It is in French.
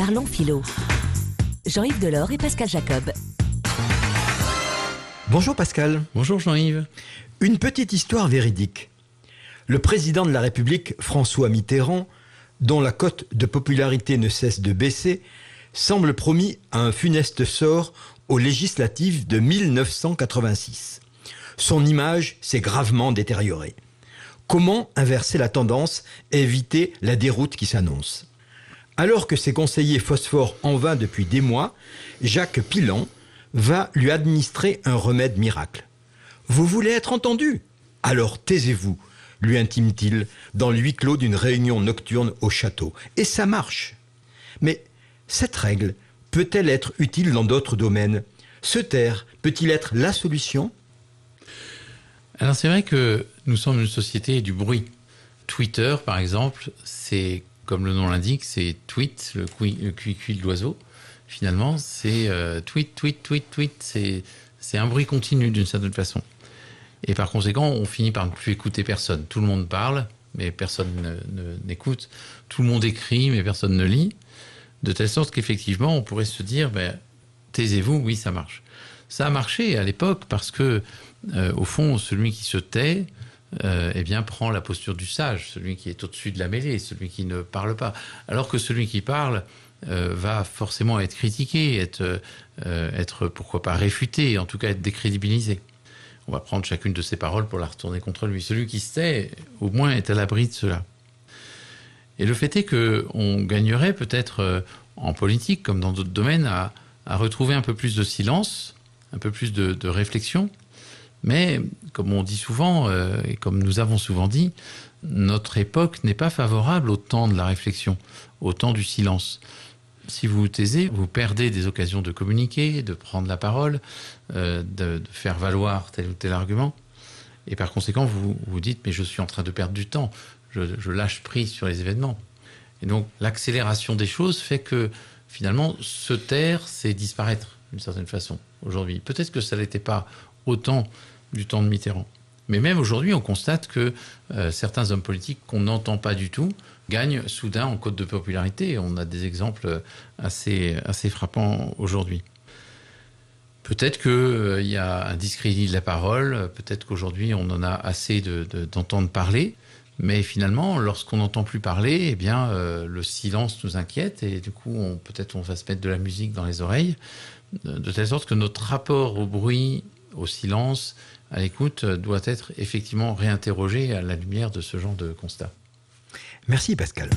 Parlons philo. Jean-Yves Delors et Pascal Jacob. Bonjour Pascal. Bonjour Jean-Yves. Une petite histoire véridique. Le président de la République, François Mitterrand, dont la cote de popularité ne cesse de baisser, semble promis à un funeste sort aux législatives de 1986. Son image s'est gravement détériorée. Comment inverser la tendance et éviter la déroute qui s'annonce? Alors que ses conseillers phosphore en vain depuis des mois, Jacques Pilan va lui administrer un remède miracle. Vous voulez être entendu? Alors taisez-vous, lui intime-t-il dans le huis clos d'une réunion nocturne au château. Et ça marche. Mais cette règle peut-elle être utile dans d'autres domaines? Se taire peut-il être la solution? Alors c'est vrai que nous sommes une société du bruit. Twitter, par exemple, c'est, comme le nom l'indique, c'est tweet, le cuicui de l'oiseau. Finalement, c'est euh, tweet, tweet, tweet, tweet. C'est, un bruit continu d'une certaine façon. Et par conséquent, on finit par ne plus écouter personne. Tout le monde parle, mais personne n'écoute. Tout le monde écrit, mais personne ne lit. De telle sorte qu'effectivement, on pourrait se dire, ben, taisez-vous, oui, ça marche. Ça a marché à l'époque parce que, euh, au fond, celui qui se tait, euh, eh bien, prend la posture du sage, celui qui est au-dessus de la mêlée, celui qui ne parle pas. Alors que celui qui parle euh, va forcément être critiqué, être, être, pourquoi pas, réfuté, en tout cas être décrédibilisé on va prendre chacune de ses paroles pour la retourner contre lui. Celui qui se tait, au moins, est à l'abri de cela. Et le fait est qu'on gagnerait peut-être euh, en politique, comme dans d'autres domaines, à, retrouver un peu plus de silence, un peu plus de, réflexion. Mais, comme on dit souvent, euh, et comme nous avons souvent dit, notre époque n'est pas favorable au temps de la réflexion, au temps du silence si vous vous taisez, vous perdez des occasions de communiquer, de prendre la parole, euh, de, faire valoir tel ou tel argument. Et par conséquent, vous vous dites, mais je suis en train de perdre du temps, je, lâche prise sur les événements. Et donc, l'accélération des choses fait que finalement, se taire, c'est disparaître d'une certaine façon aujourd'hui. Peut-être que ça n'était pas autant du temps de Mitterrand. Mais même aujourd'hui, on constate que euh, certains hommes politiques qu'on n'entend pas du tout gagnent soudain en cote de popularité. On a des exemples assez, assez frappants aujourd'hui. Peut-être qu'il euh, y a un discrédit de la parole, peut-être qu'aujourd'hui on en a assez d'entendre parler, mais finalement, lorsqu'on n'entend plus parler, eh bien, euh, le silence nous inquiète et du coup, peut-être on va se mettre de la musique dans les oreilles, de telle sorte que notre rapport au bruit, au silence, à l'écoute, doit être effectivement réinterrogé à la lumière de ce genre de constat. Merci Pascal.